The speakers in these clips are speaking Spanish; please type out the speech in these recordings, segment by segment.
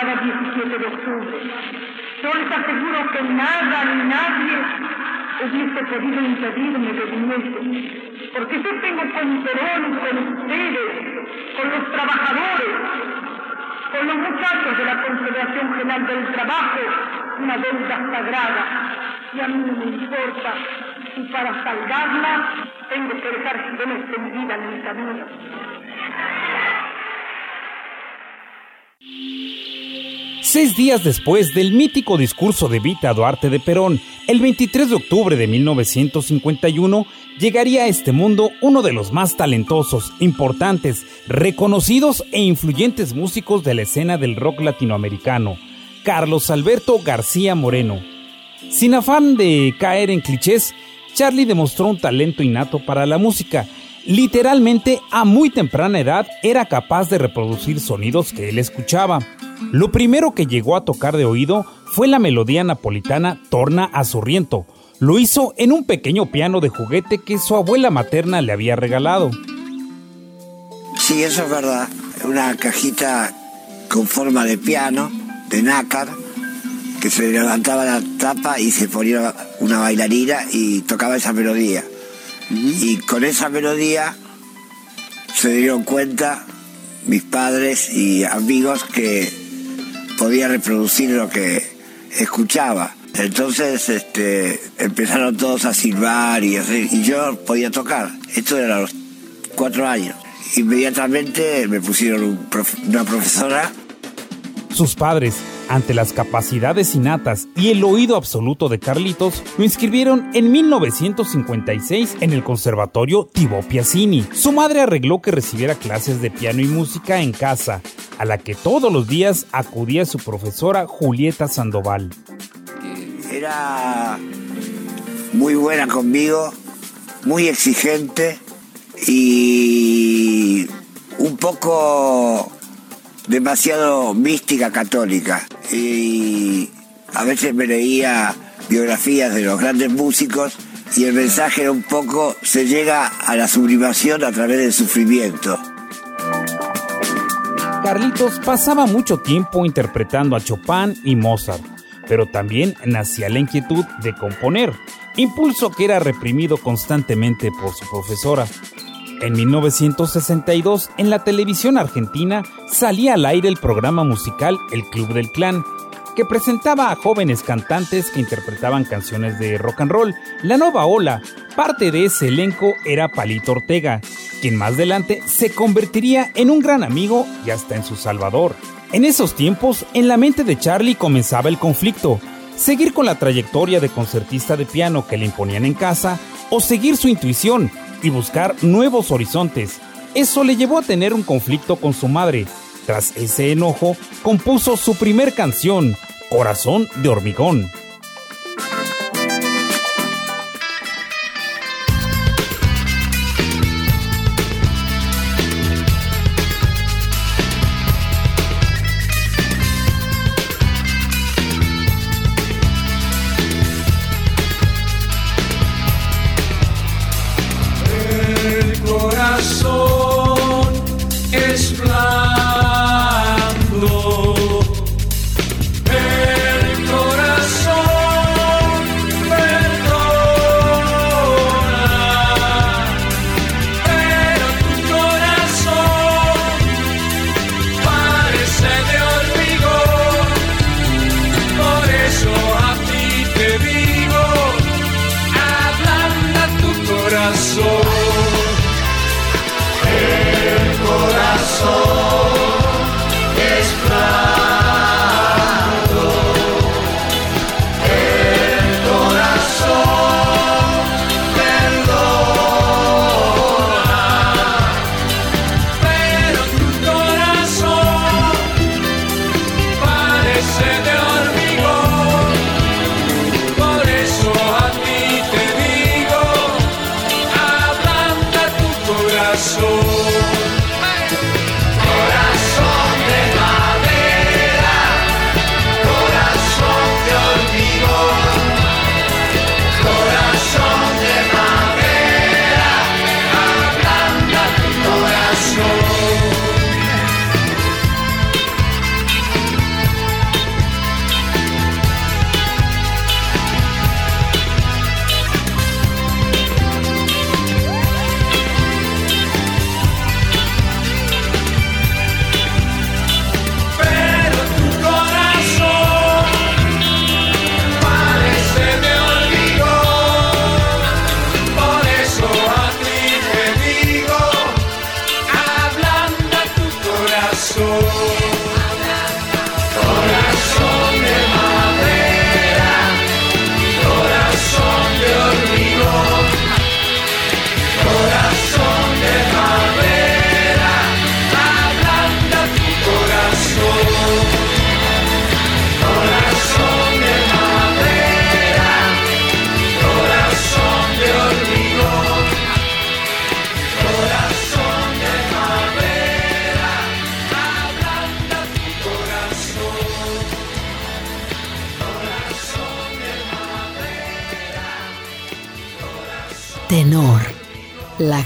Cada 17 de octubre. Yo les aseguro que nada ni nadie hubiese podido impedirme de viniese, porque yo tengo con Perón, con ustedes, con los trabajadores, con los muchachos de la Confederación General del Trabajo, una deuda sagrada, y a mí no me importa si para salvarla tengo que dejar mi vida en mi camino. Seis días después del mítico discurso de Vita Duarte de Perón, el 23 de octubre de 1951, llegaría a este mundo uno de los más talentosos, importantes, reconocidos e influyentes músicos de la escena del rock latinoamericano, Carlos Alberto García Moreno. Sin afán de caer en clichés, Charlie demostró un talento innato para la música. Literalmente, a muy temprana edad, era capaz de reproducir sonidos que él escuchaba. Lo primero que llegó a tocar de oído fue la melodía napolitana Torna a Sorriento. Lo hizo en un pequeño piano de juguete que su abuela materna le había regalado. Sí, eso es verdad. Una cajita con forma de piano, de nácar, que se levantaba la tapa y se ponía una bailarina y tocaba esa melodía. Y con esa melodía se dieron cuenta mis padres y amigos que podía reproducir lo que escuchaba. Entonces este, empezaron todos a silbar y, hacer- y yo podía tocar. Esto era los cuatro años. Inmediatamente me pusieron una profesora Sus padres, ante las capacidades innatas y el oído absoluto de Carlitos, lo inscribieron en 1956 en el Conservatorio Tibo Piazzini. Su madre arregló que recibiera clases de piano y música en casa, a la que todos los días acudía su profesora Julieta Sandoval. era muy buena conmigo, muy exigente y un poco demasiado mística católica. Y a veces me leía biografías de los grandes músicos y el mensaje era un poco, se llega a la sublimación a través del sufrimiento. Carlitos pasaba mucho tiempo interpretando a Chopin y Mozart, pero también nacía la inquietud de componer, impulso que era reprimido constantemente por su profesora. En 1962, en la televisión argentina, salía al aire el programa musical El Club del Clan, que presentaba a jóvenes cantantes que interpretaban canciones de rock and roll. La nueva ola, parte de ese elenco era Palito Ortega, quien más adelante se convertiría en un gran amigo y hasta en su salvador. En esos tiempos, en la mente de Charlie comenzaba el conflicto, seguir con la trayectoria de concertista de piano que le imponían en casa o seguir su intuición y buscar nuevos horizontes. Eso le llevó a tener un conflicto con su madre. Tras ese enojo, compuso su primer canción, Corazón de Hormigón.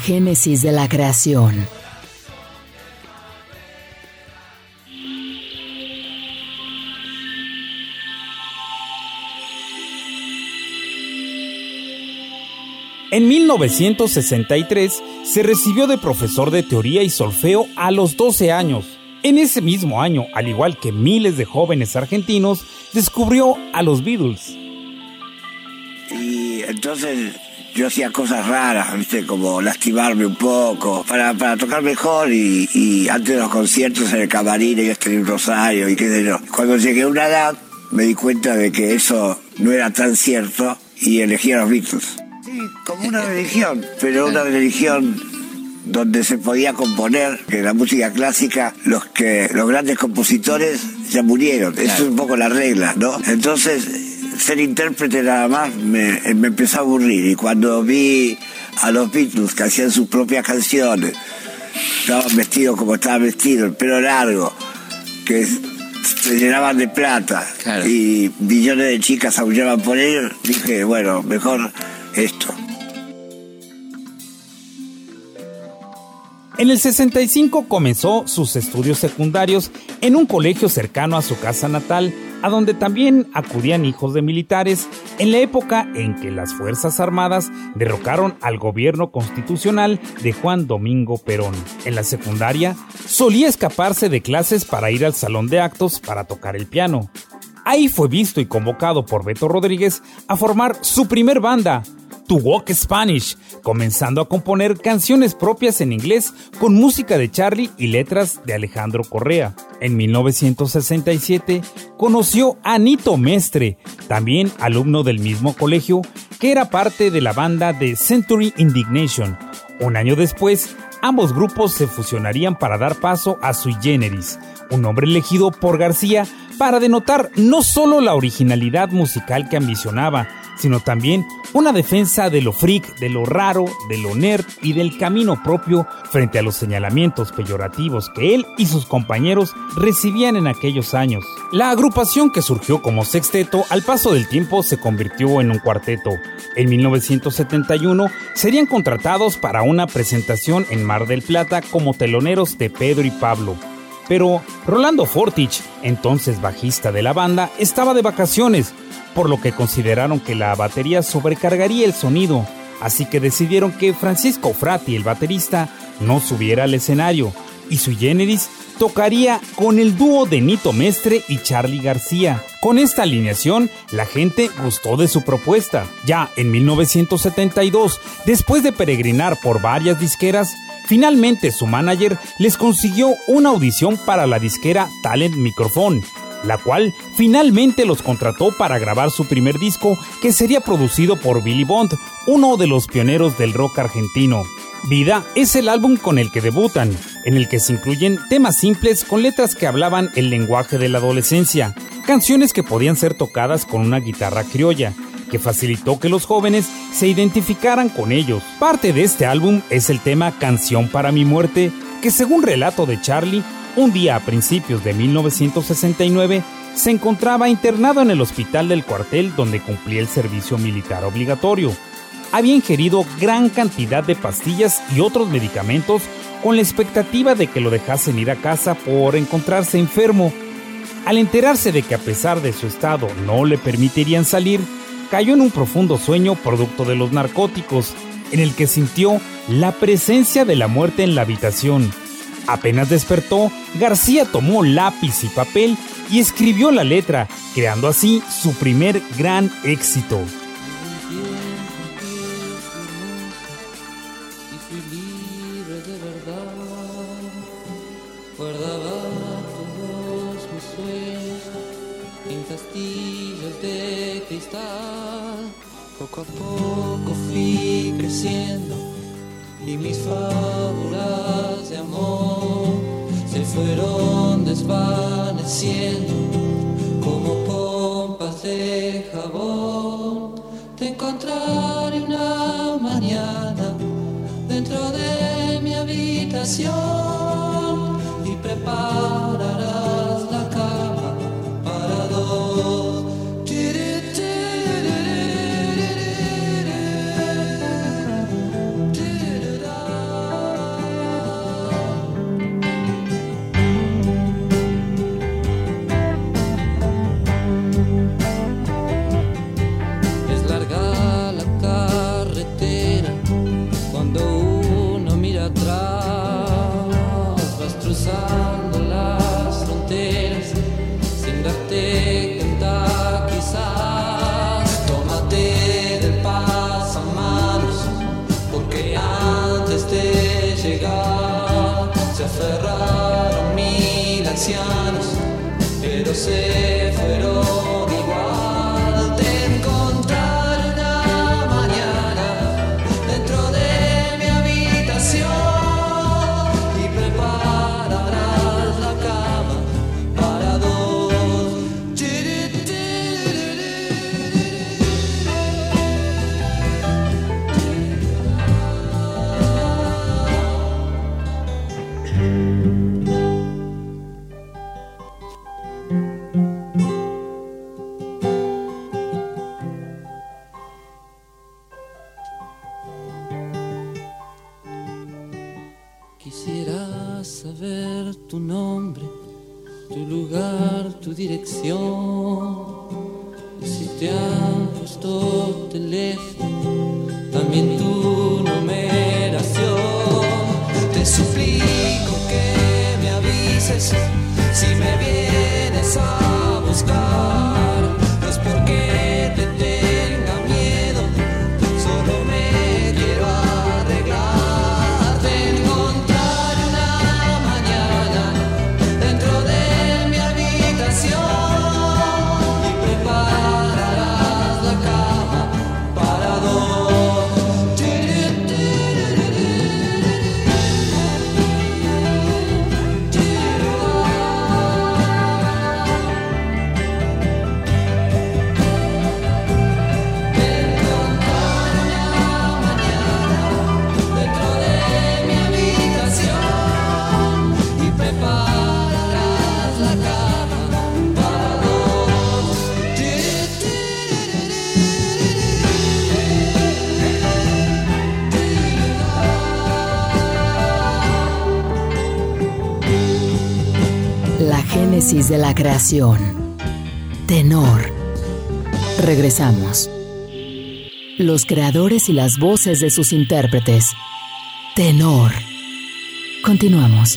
Génesis de la creación. En 1963 se recibió de profesor de teoría y solfeo a los 12 años. En ese mismo año, al igual que miles de jóvenes argentinos, descubrió a los Beatles. Y entonces yo hacía cosas raras, ¿viste? como lastimarme un poco, para, para tocar mejor y, y antes de los conciertos en el camarín yo tenía un rosario y qué sé yo. Cuando llegué a una edad me di cuenta de que eso no era tan cierto y elegí a los Beatles. Sí, como una religión, pero una religión donde se podía componer, que la música clásica, los que los grandes compositores ya murieron. Eso es un poco la regla, ¿no? Entonces, ser intérprete nada más me, me empezó a aburrir. Y cuando vi a los Beatles que hacían sus propias canciones, estaban vestidos como estaban vestidos, el pelo largo, que se llenaban de plata y millones de chicas aullaban por ellos, dije, bueno, mejor esto. En el 65 comenzó sus estudios secundarios en un colegio cercano a su casa natal, a donde también acudían hijos de militares en la época en que las Fuerzas Armadas derrocaron al gobierno constitucional de Juan Domingo Perón. En la secundaria solía escaparse de clases para ir al salón de actos para tocar el piano. Ahí fue visto y convocado por Beto Rodríguez a formar su primer banda, To Walk Spanish, comenzando a componer canciones propias en inglés con música de Charlie y letras de Alejandro Correa. En 1967 conoció a Nito Mestre, también alumno del mismo colegio, que era parte de la banda de Century Indignation. Un año después, ambos grupos se fusionarían para dar paso a Sui Generis, un nombre elegido por García para denotar no solo la originalidad musical que ambicionaba, sino también una defensa de lo freak, de lo raro, de lo nerd y del camino propio frente a los señalamientos peyorativos que él y sus compañeros recibían en aquellos años. La agrupación que surgió como sexteto al paso del tiempo se convirtió en un cuarteto. En 1971 serían contratados para una presentación en Mar del Plata como teloneros de Pedro y Pablo. Pero Rolando Fortich, entonces bajista de la banda, estaba de vacaciones, por lo que consideraron que la batería sobrecargaría el sonido, así que decidieron que Francisco Frati, el baterista, no subiera al escenario, y su generis tocaría con el dúo de Nito Mestre y Charlie García. Con esta alineación, la gente gustó de su propuesta. Ya en 1972, después de peregrinar por varias disqueras, finalmente su manager les consiguió una audición para la disquera Talent Microphone, la cual finalmente los contrató para grabar su primer disco que sería producido por Billy Bond, uno de los pioneros del rock argentino. Vida es el álbum con el que debutan, en el que se incluyen temas simples con letras que hablaban el lenguaje de la adolescencia, canciones que podían ser tocadas con una guitarra criolla, que facilitó que los jóvenes se identificaran con ellos. Parte de este álbum es el tema Canción para mi muerte, que según relato de Charlie, un día a principios de 1969 se encontraba internado en el hospital del cuartel donde cumplía el servicio militar obligatorio. Había ingerido gran cantidad de pastillas y otros medicamentos con la expectativa de que lo dejasen ir a casa por encontrarse enfermo. Al enterarse de que a pesar de su estado no le permitirían salir, cayó en un profundo sueño producto de los narcóticos, en el que sintió la presencia de la muerte en la habitación. Apenas despertó, García tomó lápiz y papel y escribió la letra, creando así su primer gran éxito. Ancianos, pero se fueron de la creación. Tenor. Regresamos. Los creadores y las voces de sus intérpretes. Tenor. Continuamos.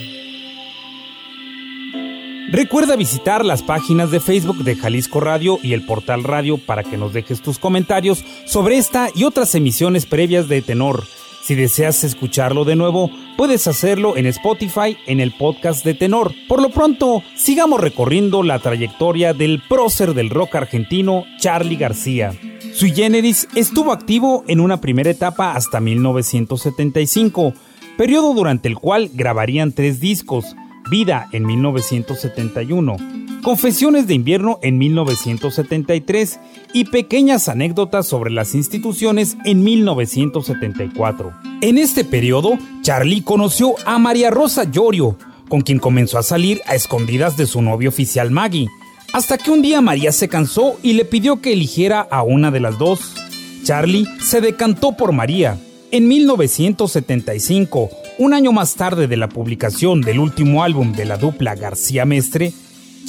Recuerda visitar las páginas de Facebook de Jalisco Radio y el portal radio para que nos dejes tus comentarios sobre esta y otras emisiones previas de Tenor. Si deseas escucharlo de nuevo, puedes hacerlo en Spotify en el podcast de Tenor. Por lo pronto, sigamos recorriendo la trayectoria del prócer del rock argentino, Charlie García. Sui Generis estuvo activo en una primera etapa hasta 1975, periodo durante el cual grabarían tres discos, Vida en 1971, Confesiones de invierno en 1973 y Pequeñas anécdotas sobre las instituciones en 1974. En este periodo, Charlie conoció a María Rosa Llorio, con quien comenzó a salir a escondidas de su novio oficial Maggie, hasta que un día María se cansó y le pidió que eligiera a una de las dos. Charlie se decantó por María. En 1975, un año más tarde de la publicación del último álbum de la dupla García Mestre,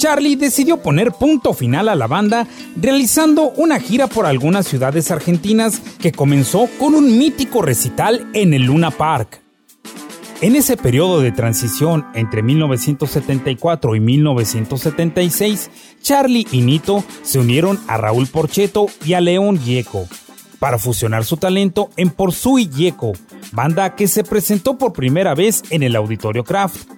Charlie decidió poner punto final a la banda realizando una gira por algunas ciudades argentinas que comenzó con un mítico recital en el Luna Park. En ese periodo de transición entre 1974 y 1976, Charlie y Nito se unieron a Raúl Porcheto y a León Gieco para fusionar su talento en Por Sui Gieco, banda que se presentó por primera vez en el Auditorio Kraft.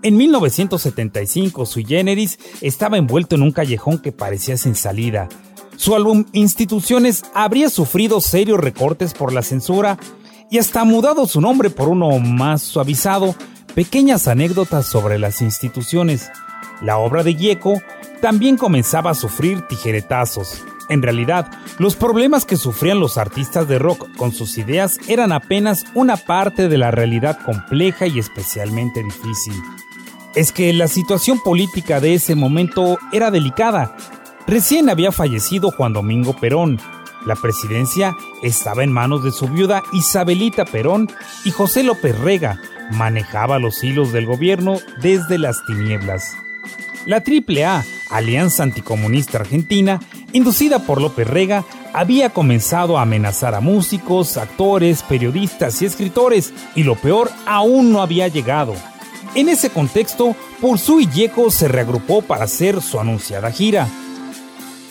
En 1975, Sui Generis estaba envuelto en un callejón que parecía sin salida. Su álbum Instituciones habría sufrido serios recortes por la censura y hasta mudado su nombre por uno más suavizado, pequeñas anécdotas sobre las instituciones. La obra de Gieco también comenzaba a sufrir tijeretazos. En realidad, los problemas que sufrían los artistas de rock con sus ideas eran apenas una parte de la realidad compleja y especialmente difícil. Es que la situación política de ese momento era delicada. Recién había fallecido Juan Domingo Perón. La presidencia estaba en manos de su viuda Isabelita Perón y José López Rega manejaba los hilos del gobierno desde las tinieblas. La AAA, Alianza Anticomunista Argentina, inducida por López Rega, había comenzado a amenazar a músicos, actores, periodistas y escritores, y lo peor aún no había llegado. En ese contexto, Pursu y Yeco se reagrupó para hacer su anunciada gira.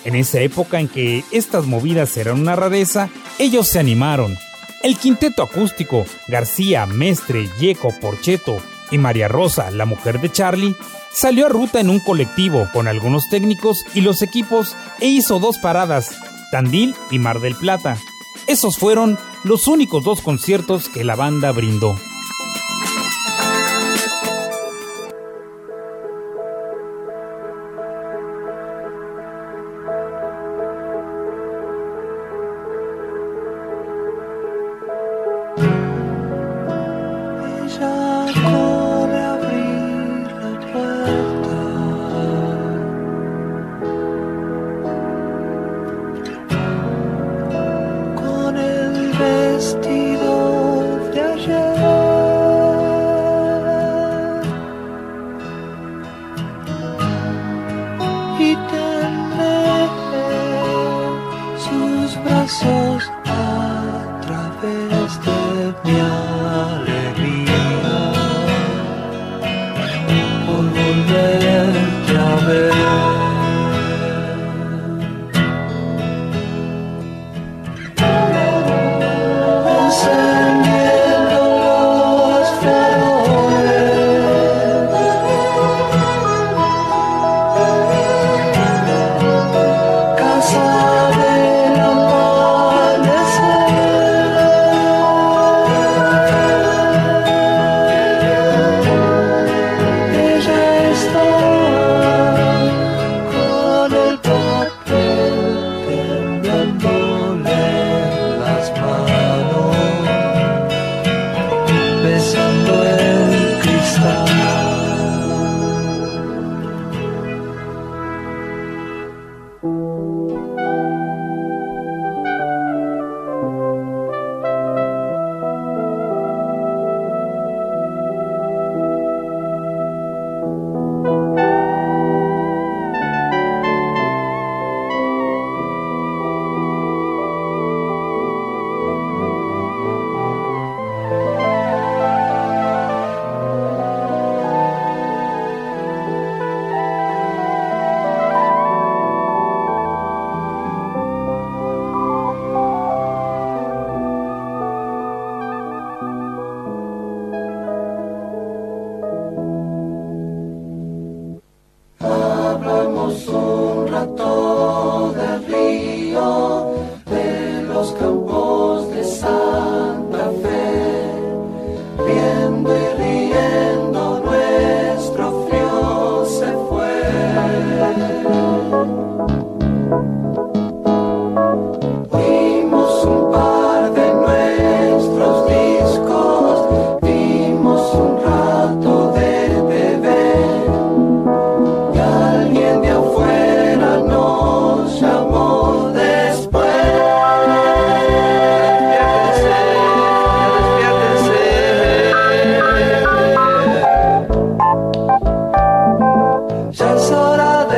En esa época en que estas movidas eran una rareza, ellos se animaron. El quinteto acústico, García, Mestre, Yeco, Porcheto y María Rosa, la mujer de Charlie, Salió a ruta en un colectivo con algunos técnicos y los equipos e hizo dos paradas, Tandil y Mar del Plata. Esos fueron los únicos dos conciertos que la banda brindó.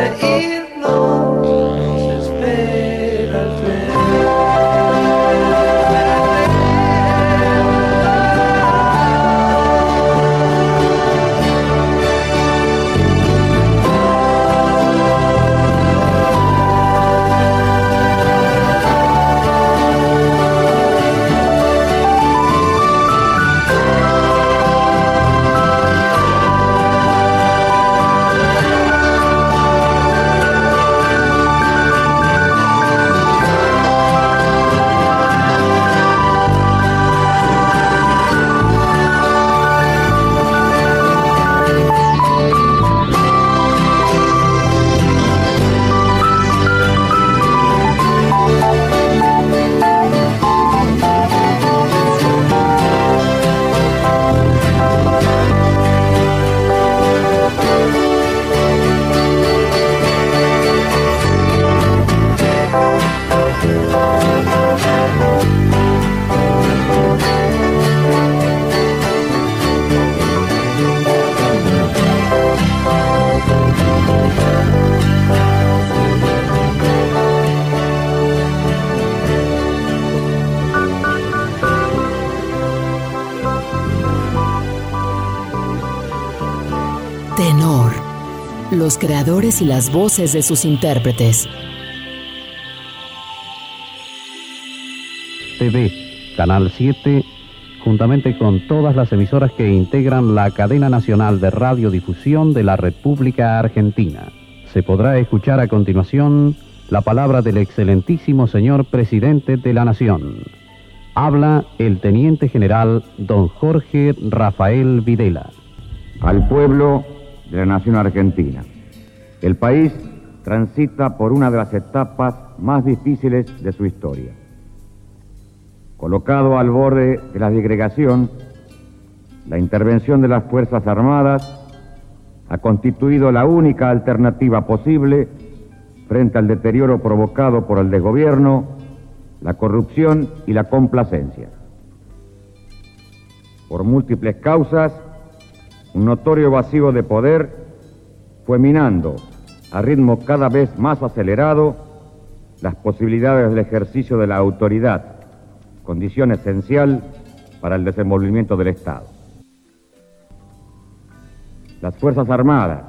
Hora de y las voces de sus intérpretes. TV, Canal 7, juntamente con todas las emisoras que integran la cadena nacional de radiodifusión de la República Argentina. Se podrá escuchar a continuación la palabra del excelentísimo señor presidente de la Nación. Habla el teniente general don Jorge Rafael Videla. Al pueblo de la nación argentina. El país transita por una de las etapas más difíciles de su historia. Colocado al borde de la disgregación, la intervención de las Fuerzas Armadas ha constituido la única alternativa posible frente al deterioro provocado por el desgobierno, la corrupción y la complacencia. Por múltiples causas, un notorio vacío de poder fue minando a ritmo cada vez más acelerado las posibilidades del ejercicio de la autoridad, condición esencial para el desenvolvimiento del Estado. Las Fuerzas Armadas,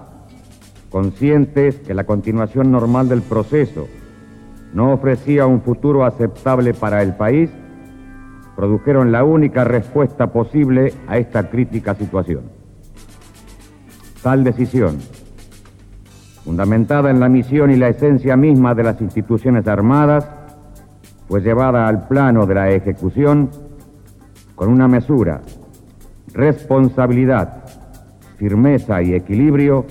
conscientes que la continuación normal del proceso no ofrecía un futuro aceptable para el país, produjeron la única respuesta posible a esta crítica situación. Tal decisión, fundamentada en la misión y la esencia misma de las instituciones armadas, fue llevada al plano de la ejecución con una mesura, responsabilidad, firmeza y equilibrio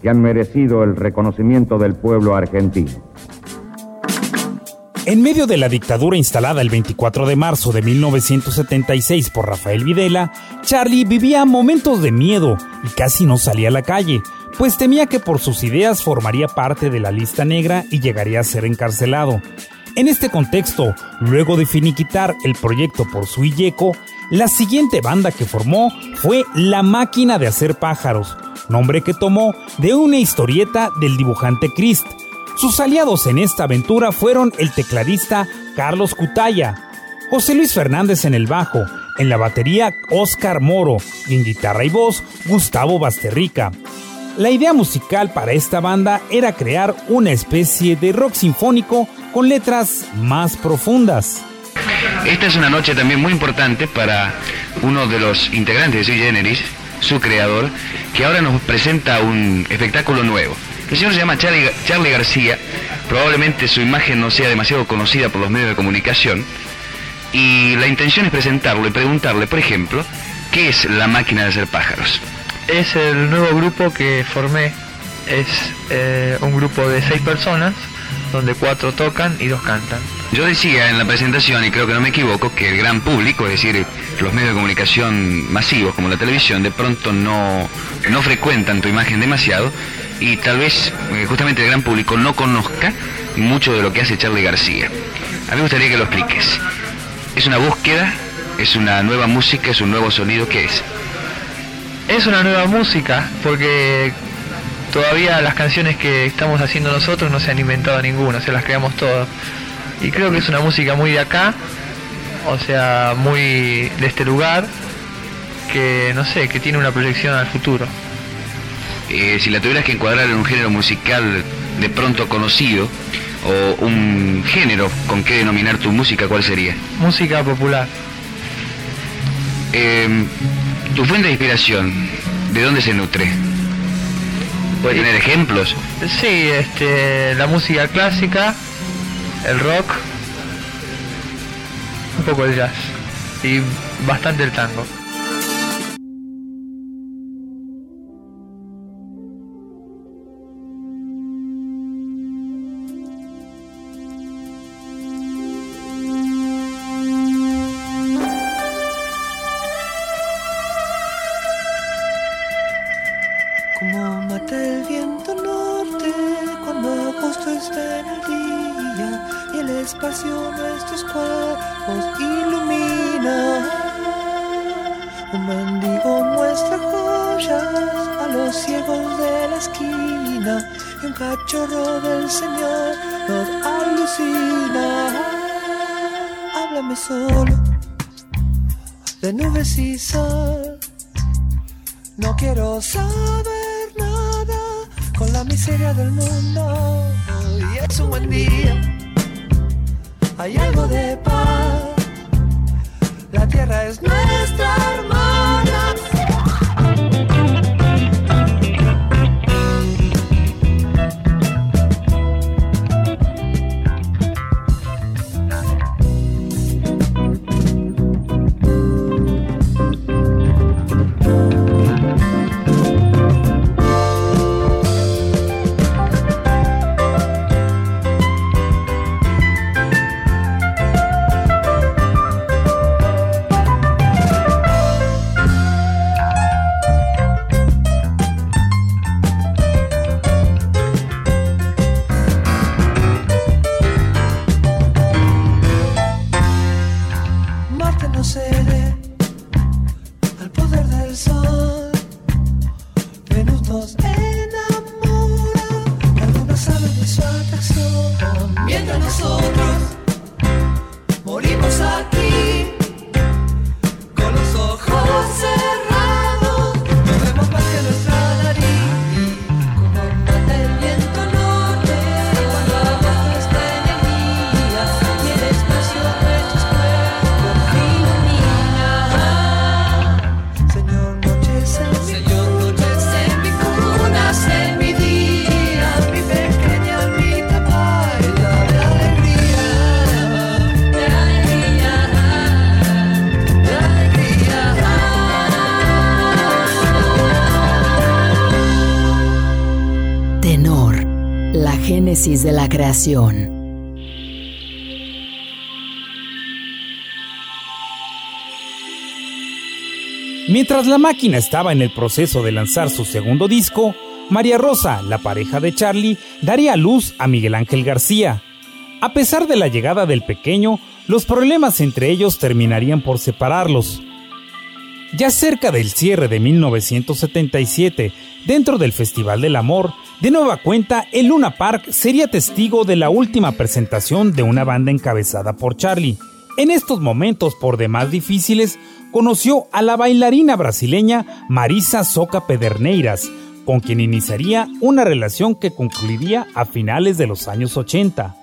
que han merecido el reconocimiento del pueblo argentino. En medio de la dictadura instalada el 24 de marzo de 1976 por Rafael Videla, Charlie vivía momentos de miedo y casi no salía a la calle, pues temía que por sus ideas formaría parte de la lista negra y llegaría a ser encarcelado. En este contexto, luego de finiquitar el proyecto por su Illeco, la siguiente banda que formó fue La Máquina de Hacer Pájaros, nombre que tomó de una historieta del dibujante Christ. Sus aliados en esta aventura fueron el tecladista Carlos Cutaya, José Luis Fernández en el bajo, en la batería Oscar Moro y en guitarra y voz Gustavo Basterrica. La idea musical para esta banda era crear una especie de rock sinfónico con letras más profundas. Esta es una noche también muy importante para uno de los integrantes de Generis, su creador, que ahora nos presenta un espectáculo nuevo. El señor se llama Charlie, Charlie García, probablemente su imagen no sea demasiado conocida por los medios de comunicación, y la intención es presentarlo y preguntarle, por ejemplo, ¿qué es la máquina de hacer pájaros? Es el nuevo grupo que formé, es eh, un grupo de seis personas, donde cuatro tocan y dos cantan. Yo decía en la presentación, y creo que no me equivoco, que el gran público, es decir, los medios de comunicación masivos como la televisión, de pronto no, no frecuentan tu imagen demasiado y tal vez eh, justamente el gran público no conozca mucho de lo que hace Charlie García. A mí me gustaría que lo expliques. ¿Es una búsqueda? ¿Es una nueva música? ¿Es un nuevo sonido? ¿Qué es? Es una nueva música porque todavía las canciones que estamos haciendo nosotros no se han inventado ninguna, se las creamos todas. Y creo que es una música muy de acá, o sea, muy de este lugar, que no sé, que tiene una proyección al futuro. Eh, si la tuvieras que encuadrar en un género musical de pronto conocido, o un género con que denominar tu música, ¿cuál sería? Música popular. Eh, tu fuente de inspiración, ¿de dónde se nutre? ¿Puede tener ejemplos? Sí, este, la música clásica, el rock, un poco el jazz y bastante el tango. La tierra es nuestra de la creación. Mientras la máquina estaba en el proceso de lanzar su segundo disco, María Rosa, la pareja de Charlie, daría luz a Miguel Ángel García. A pesar de la llegada del pequeño, los problemas entre ellos terminarían por separarlos. Ya cerca del cierre de 1977, dentro del Festival del Amor, de nueva cuenta, el Luna Park sería testigo de la última presentación de una banda encabezada por Charlie. En estos momentos por demás difíciles, conoció a la bailarina brasileña Marisa Soca Pederneiras, con quien iniciaría una relación que concluiría a finales de los años 80.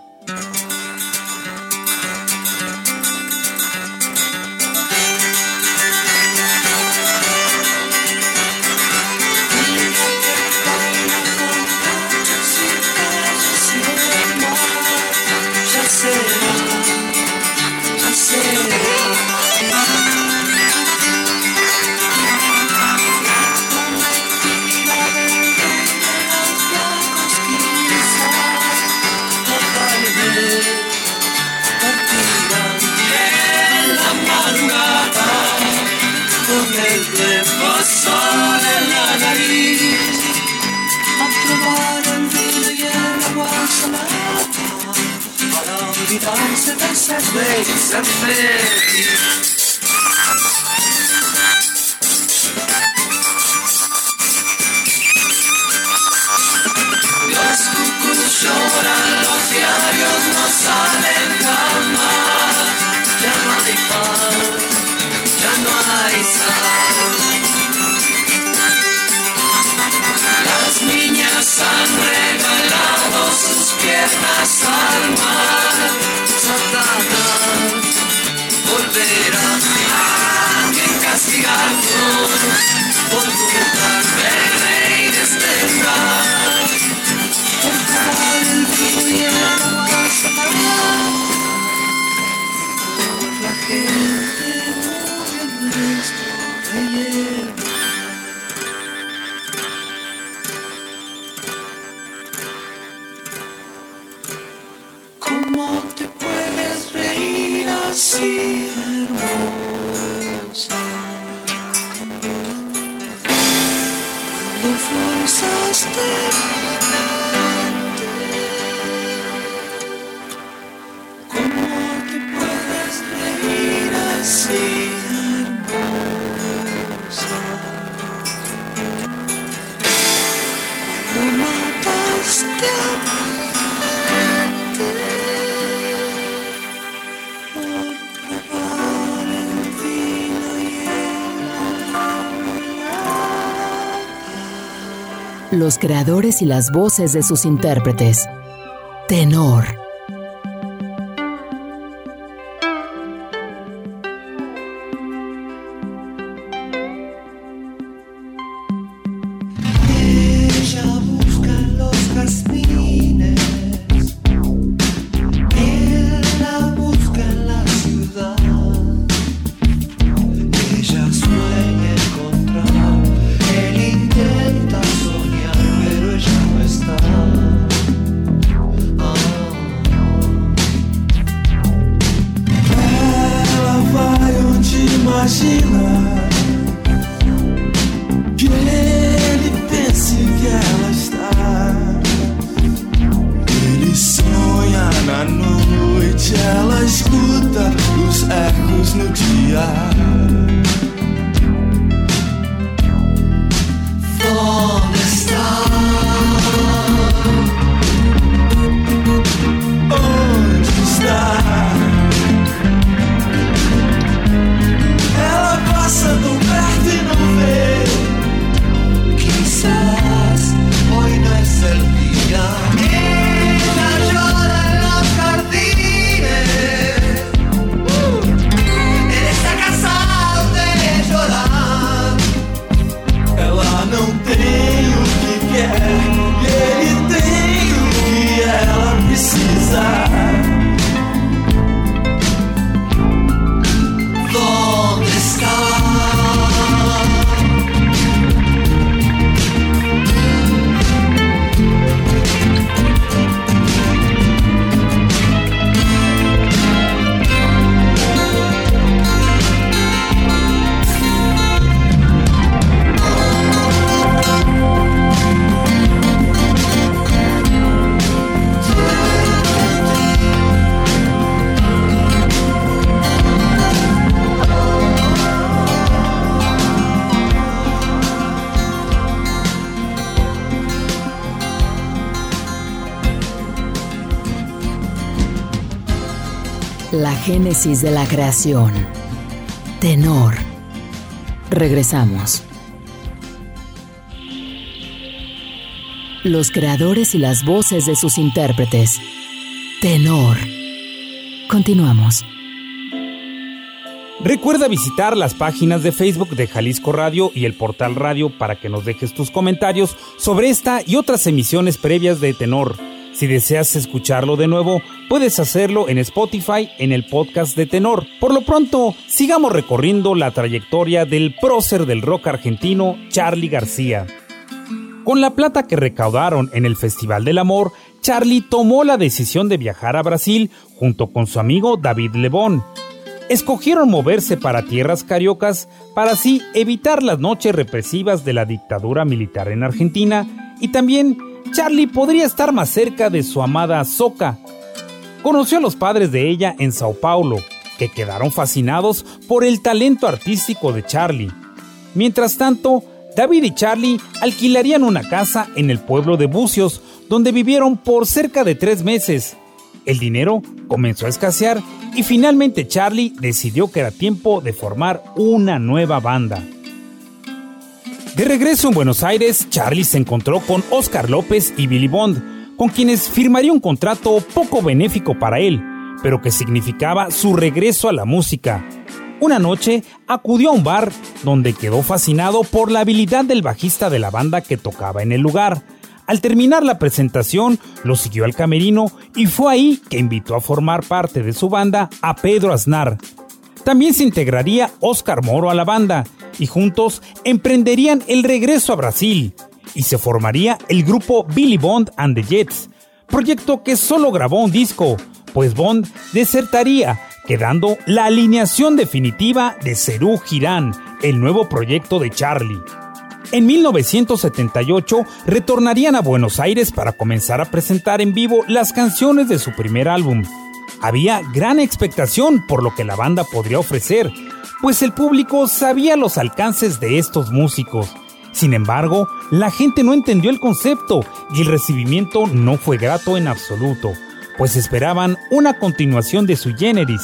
Creadores y las voces de sus intérpretes. Tenor. Génesis de la creación. Tenor. Regresamos. Los creadores y las voces de sus intérpretes. Tenor. Continuamos. Recuerda visitar las páginas de Facebook de Jalisco Radio y el portal radio para que nos dejes tus comentarios sobre esta y otras emisiones previas de Tenor. Si deseas escucharlo de nuevo, puedes hacerlo en Spotify en el podcast de Tenor. Por lo pronto, sigamos recorriendo la trayectoria del prócer del rock argentino, Charlie García. Con la plata que recaudaron en el Festival del Amor, Charlie tomó la decisión de viajar a Brasil junto con su amigo David Lebón. Escogieron moverse para tierras cariocas para así evitar las noches represivas de la dictadura militar en Argentina y también Charlie podría estar más cerca de su amada Soca. Conoció a los padres de ella en Sao Paulo, que quedaron fascinados por el talento artístico de Charlie. Mientras tanto, David y Charlie alquilarían una casa en el pueblo de Bucios, donde vivieron por cerca de tres meses. El dinero comenzó a escasear y finalmente Charlie decidió que era tiempo de formar una nueva banda. De regreso en Buenos Aires, Charlie se encontró con Oscar López y Billy Bond, con quienes firmaría un contrato poco benéfico para él, pero que significaba su regreso a la música. Una noche acudió a un bar donde quedó fascinado por la habilidad del bajista de la banda que tocaba en el lugar. Al terminar la presentación, lo siguió al camerino y fue ahí que invitó a formar parte de su banda a Pedro Aznar. También se integraría Oscar Moro a la banda y juntos emprenderían el regreso a Brasil y se formaría el grupo Billy Bond and the Jets, proyecto que solo grabó un disco, pues Bond desertaría, quedando la alineación definitiva de Cerú Girán, el nuevo proyecto de Charlie. En 1978 retornarían a Buenos Aires para comenzar a presentar en vivo las canciones de su primer álbum. Había gran expectación por lo que la banda podría ofrecer, pues el público sabía los alcances de estos músicos. Sin embargo, la gente no entendió el concepto y el recibimiento no fue grato en absoluto, pues esperaban una continuación de su generis.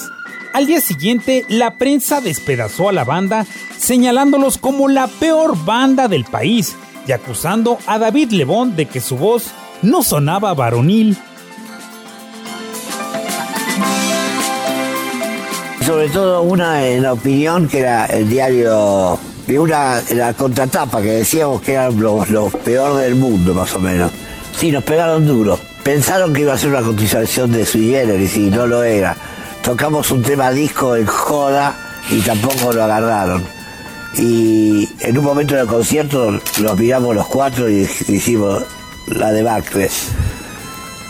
Al día siguiente, la prensa despedazó a la banda, señalándolos como la peor banda del país y acusando a David Lebón de que su voz no sonaba varonil. Sobre todo una en la opinión que era el diario de una la contratapa que decíamos que eran los, los peor del mundo más o menos. Sí, nos pegaron duro. Pensaron que iba a ser una cotización de su generis y no lo era. Tocamos un tema disco en joda y tampoco lo agarraron. Y en un momento del concierto los miramos los cuatro y hicimos la debacle.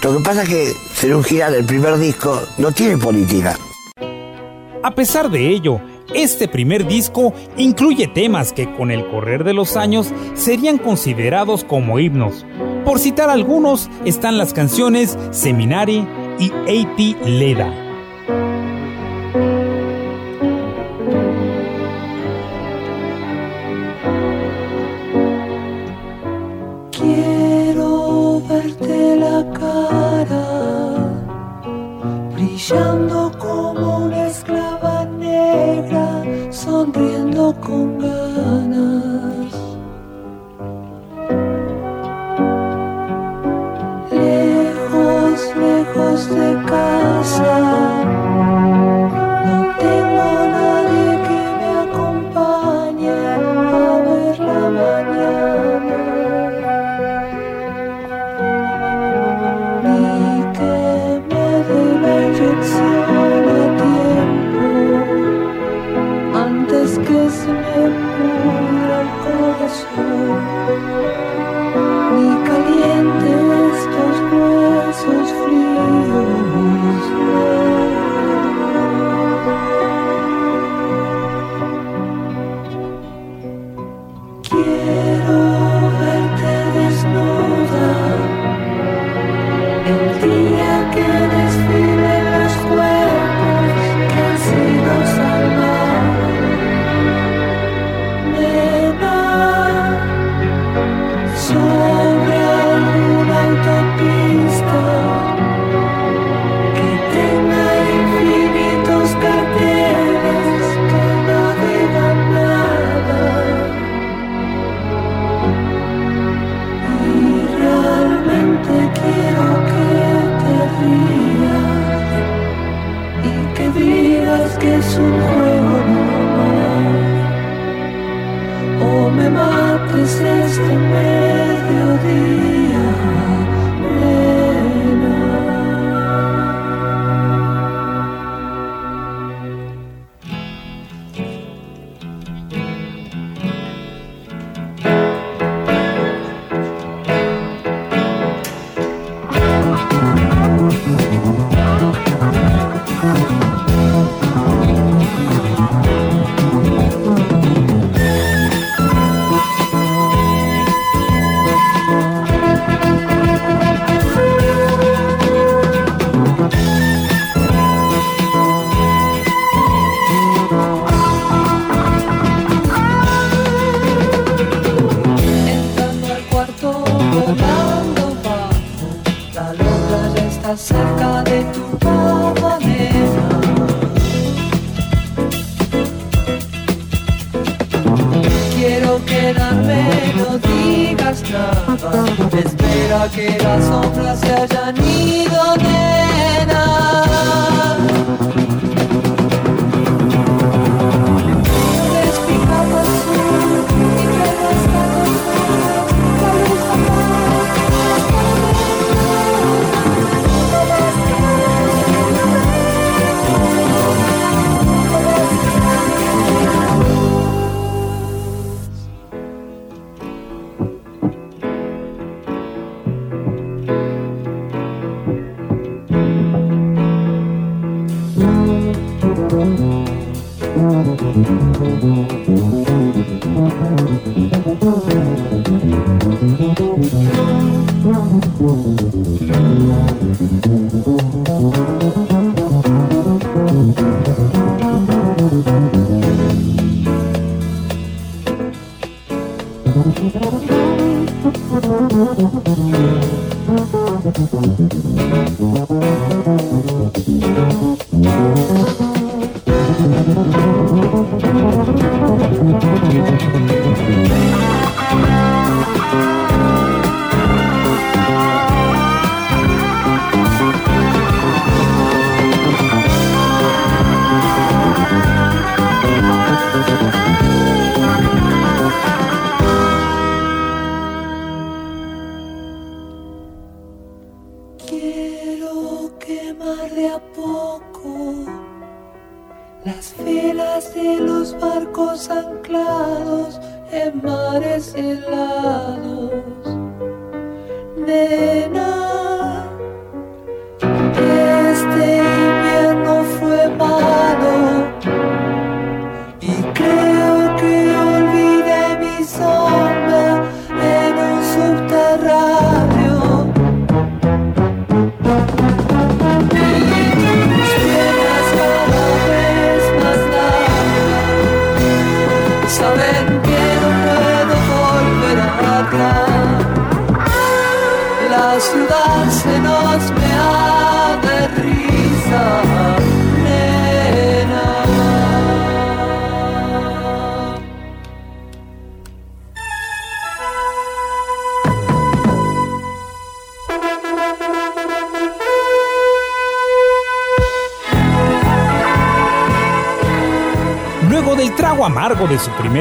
Lo que pasa es que Ser un Giral, el primer disco, no tiene política. A pesar de ello, este primer disco incluye temas que con el correr de los años serían considerados como himnos. Por citar algunos están las canciones Seminari y Eiti Leda. Quiero verte la cara brillante. loco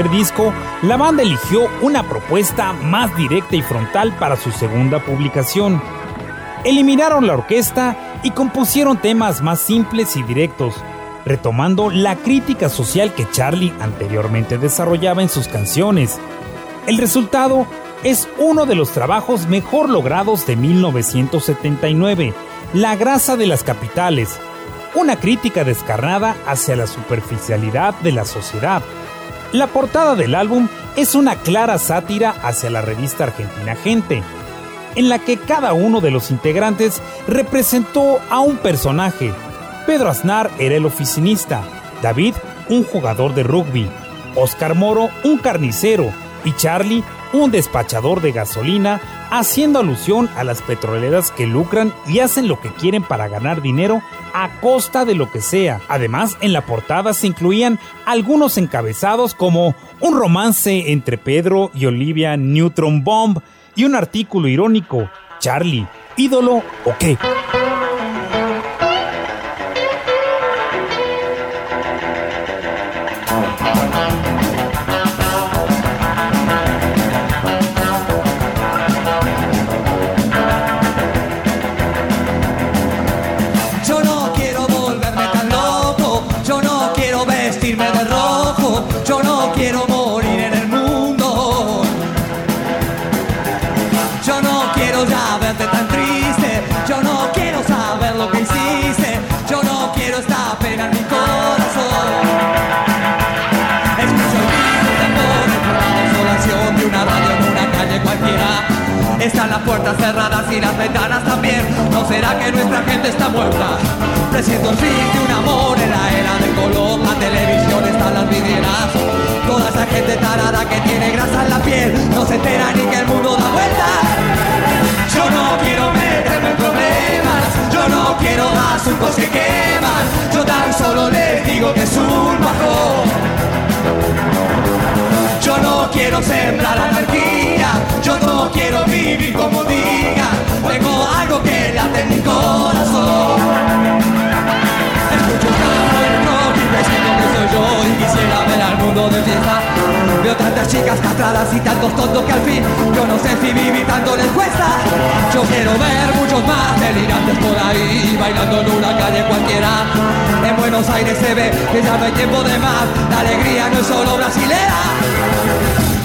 disco, la banda eligió una propuesta más directa y frontal para su segunda publicación. Eliminaron la orquesta y compusieron temas más simples y directos, retomando la crítica social que Charlie anteriormente desarrollaba en sus canciones. El resultado es uno de los trabajos mejor logrados de 1979, La grasa de las capitales, una crítica descarnada hacia la superficialidad de la sociedad. La portada del álbum es una clara sátira hacia la revista argentina Gente, en la que cada uno de los integrantes representó a un personaje. Pedro Aznar era el oficinista, David un jugador de rugby, Oscar Moro un carnicero y Charlie un despachador de gasolina, haciendo alusión a las petroleras que lucran y hacen lo que quieren para ganar dinero a costa de lo que sea. Además, en la portada se incluían algunos encabezados como un romance entre Pedro y Olivia Neutron Bomb y un artículo irónico, Charlie, ídolo o qué. Están las puertas cerradas y las ventanas también. ¿No será que nuestra gente está muerta? Presiento el fin de un amor en la era del color. La televisión está en las vidrieras. Toda esa gente tarada que tiene grasa en la piel no se entera ni que el mundo da vuelta. Yo no quiero meterme en problemas. Yo no quiero asuntos que queman. Yo tan solo les digo que es un bajón. No quiero sembrar anarquía, yo no quiero vivir como diga, tengo algo que late en mi corazón. Escucho rock y presiento que soy yo y quisiera ver mundo de fiesta. Veo tantas chicas castradas y tantos tontos que al fin yo no sé si vivir tanto les cuesta. Yo quiero ver muchos más delirantes por ahí bailando en una calle cualquiera. En Buenos Aires se ve que ya no hay tiempo de más, la alegría no es solo brasilera.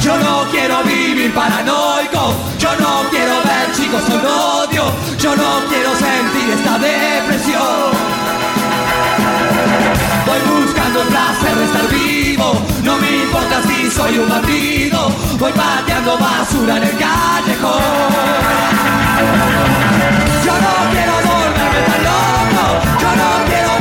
Yo no quiero vivir paranoico, yo no quiero ver chicos con odio, yo no quiero sentir esta depresión. Voy buscando el placer de estar vivo, no me importa si soy un bandido, voy pateando basura en el callejón. Yo no quiero volverme tan loco, yo no quiero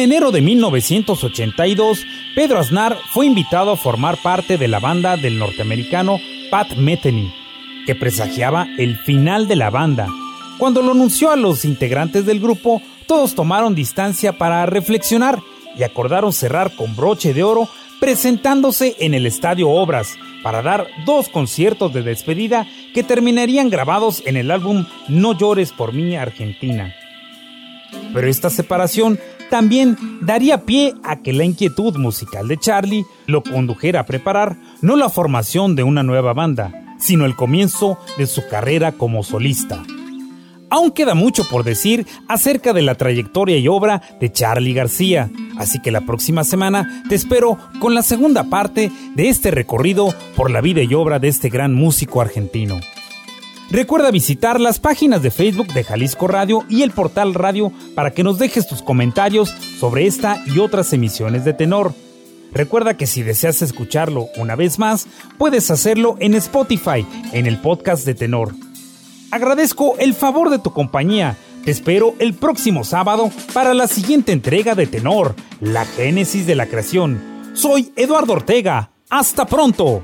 En enero de 1982, Pedro Aznar fue invitado a formar parte de la banda del norteamericano Pat Metheny, que presagiaba el final de la banda. Cuando lo anunció a los integrantes del grupo, todos tomaron distancia para reflexionar y acordaron cerrar con broche de oro presentándose en el Estadio Obras para dar dos conciertos de despedida que terminarían grabados en el álbum No llores por mí Argentina. Pero esta separación también daría pie a que la inquietud musical de Charlie lo condujera a preparar no la formación de una nueva banda, sino el comienzo de su carrera como solista. Aún queda mucho por decir acerca de la trayectoria y obra de Charlie García, así que la próxima semana te espero con la segunda parte de este recorrido por la vida y obra de este gran músico argentino. Recuerda visitar las páginas de Facebook de Jalisco Radio y el portal Radio para que nos dejes tus comentarios sobre esta y otras emisiones de tenor. Recuerda que si deseas escucharlo una vez más, puedes hacerlo en Spotify, en el podcast de tenor. Agradezco el favor de tu compañía. Te espero el próximo sábado para la siguiente entrega de Tenor, la génesis de la creación. Soy Eduardo Ortega. Hasta pronto.